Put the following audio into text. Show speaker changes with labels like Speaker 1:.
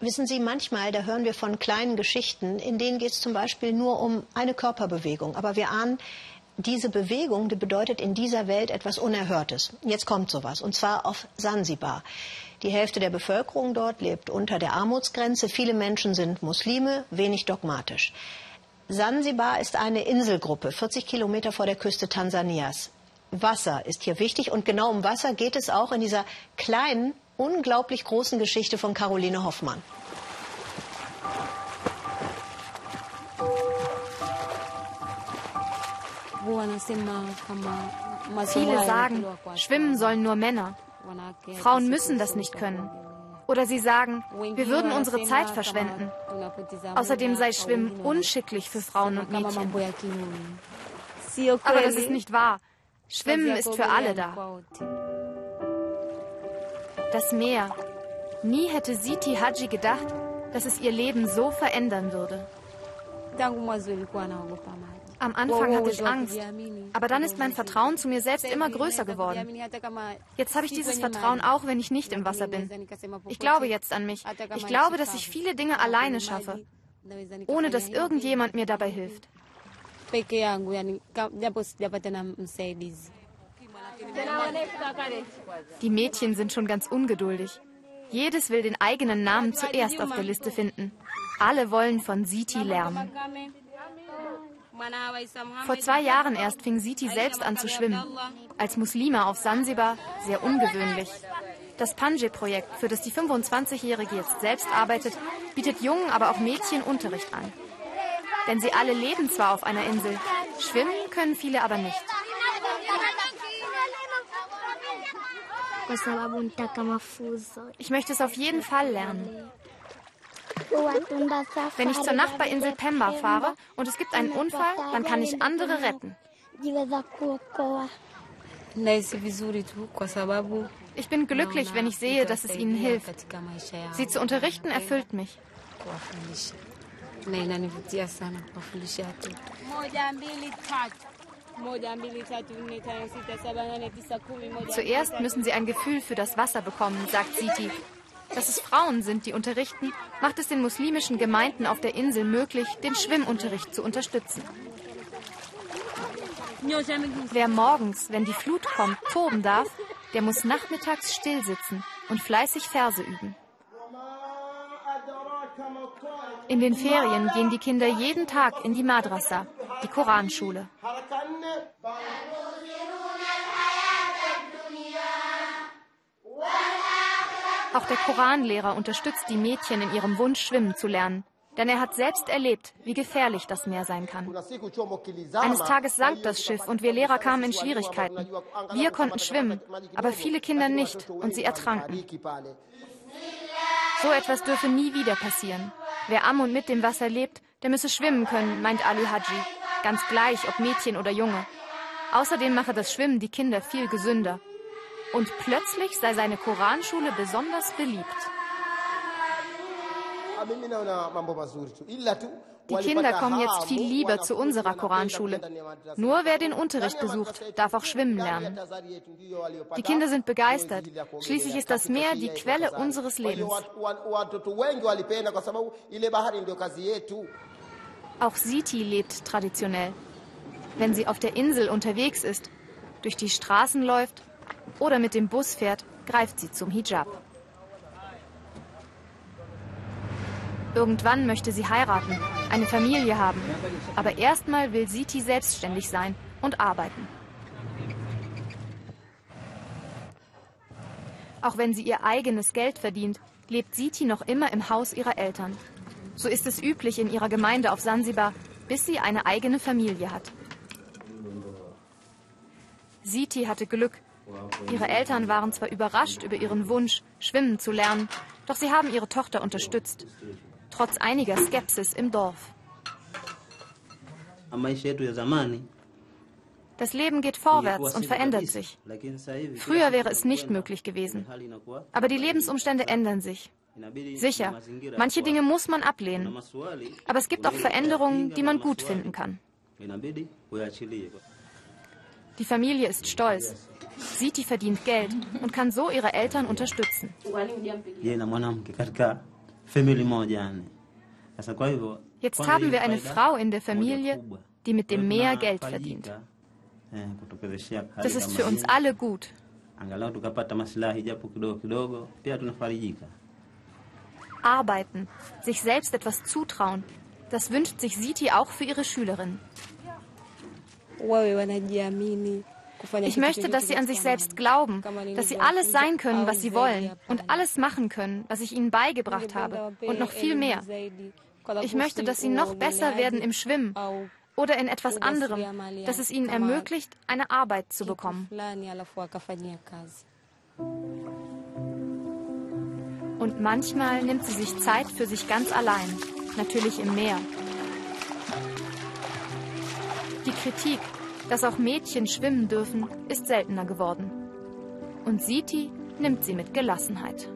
Speaker 1: Wissen Sie, manchmal, da hören wir von kleinen Geschichten, in denen geht es zum Beispiel nur um eine Körperbewegung. Aber wir ahnen, diese Bewegung die bedeutet in dieser Welt etwas Unerhörtes. Jetzt kommt sowas, und zwar auf Sansibar. Die Hälfte der Bevölkerung dort lebt unter der Armutsgrenze. Viele Menschen sind Muslime, wenig dogmatisch. Sansibar ist eine Inselgruppe, 40 Kilometer vor der Küste Tansanias. Wasser ist hier wichtig und genau um Wasser geht es auch in dieser kleinen, unglaublich großen Geschichte von Caroline Hoffmann.
Speaker 2: Viele sagen, schwimmen sollen nur Männer. Frauen müssen das nicht können. Oder sie sagen, wir würden unsere Zeit verschwenden. Außerdem sei Schwimmen unschicklich für Frauen und Mädchen. Aber das ist nicht wahr. Schwimmen ist für alle da. Das Meer. Nie hätte Siti Haji gedacht, dass es ihr Leben so verändern würde. Am Anfang hatte ich Angst, aber dann ist mein Vertrauen zu mir selbst immer größer geworden. Jetzt habe ich dieses Vertrauen auch, wenn ich nicht im Wasser bin. Ich glaube jetzt an mich. Ich glaube, dass ich viele Dinge alleine schaffe, ohne dass irgendjemand mir dabei hilft. Die Mädchen sind schon ganz ungeduldig. Jedes will den eigenen Namen zuerst auf der Liste finden. Alle wollen von Siti lernen. Vor zwei Jahren erst fing Siti selbst an zu schwimmen. Als Muslima auf Sansibar sehr ungewöhnlich. Das Panje-Projekt, für das die 25-Jährige jetzt selbst arbeitet, bietet Jungen, aber auch Mädchen Unterricht an. Denn sie alle leben zwar auf einer Insel, schwimmen können viele aber nicht. Ich möchte es auf jeden Fall lernen. Wenn ich zur Nachbarinsel Pemba fahre und es gibt einen Unfall, dann kann ich andere retten. Ich bin glücklich, wenn ich sehe, dass es ihnen hilft. Sie zu unterrichten erfüllt mich. Zuerst müssen sie ein Gefühl für das Wasser bekommen, sagt Siti. Dass es Frauen sind, die unterrichten, macht es den muslimischen Gemeinden auf der Insel möglich, den Schwimmunterricht zu unterstützen. Wer morgens, wenn die Flut kommt, toben darf, der muss nachmittags still sitzen und fleißig Verse üben. In den Ferien gehen die Kinder jeden Tag in die Madrasa, die Koranschule. Auch der Koranlehrer unterstützt die Mädchen in ihrem Wunsch, schwimmen zu lernen. Denn er hat selbst erlebt, wie gefährlich das Meer sein kann. Eines Tages sank das Schiff und wir Lehrer kamen in Schwierigkeiten. Wir konnten schwimmen, aber viele Kinder nicht und sie ertranken. So etwas dürfe nie wieder passieren. Wer am und mit dem Wasser lebt, der müsse schwimmen können, meint Ali Haji. Ganz gleich, ob Mädchen oder Junge. Außerdem mache das Schwimmen die Kinder viel gesünder. Und plötzlich sei seine Koranschule besonders beliebt. Die Kinder kommen jetzt viel lieber zu unserer Koranschule. Nur wer den Unterricht besucht, darf auch schwimmen lernen. Die Kinder sind begeistert. Schließlich ist das Meer die Quelle unseres Lebens. Auch Siti lebt traditionell. Wenn sie auf der Insel unterwegs ist, durch die Straßen läuft oder mit dem Bus fährt, greift sie zum Hijab. Irgendwann möchte sie heiraten, eine Familie haben. Aber erstmal will Siti selbstständig sein und arbeiten. Auch wenn sie ihr eigenes Geld verdient, lebt Siti noch immer im Haus ihrer Eltern. So ist es üblich in ihrer Gemeinde auf Sansibar, bis sie eine eigene Familie hat. Siti hatte Glück. Ihre Eltern waren zwar überrascht über ihren Wunsch, schwimmen zu lernen, doch sie haben ihre Tochter unterstützt. Trotz einiger Skepsis im Dorf. Das Leben geht vorwärts und verändert sich. Früher wäre es nicht möglich gewesen. Aber die Lebensumstände ändern sich. Sicher, manche Dinge muss man ablehnen. Aber es gibt auch Veränderungen, die man gut finden kann. Die Familie ist stolz. Siti verdient Geld und kann so ihre Eltern unterstützen. Jetzt haben wir eine Frau in der Familie, die mit dem Meer Geld verdient. Das ist für uns alle gut. Arbeiten, sich selbst etwas zutrauen, das wünscht sich Siti auch für ihre Schülerin. Ich möchte, dass sie an sich selbst glauben, dass sie alles sein können, was sie wollen und alles machen können, was ich ihnen beigebracht habe und noch viel mehr. Ich möchte, dass sie noch besser werden im Schwimmen oder in etwas anderem, das es ihnen ermöglicht, eine Arbeit zu bekommen. Und manchmal nimmt sie sich Zeit für sich ganz allein, natürlich im Meer. Die Kritik, dass auch Mädchen schwimmen dürfen, ist seltener geworden. Und Siti nimmt sie mit Gelassenheit.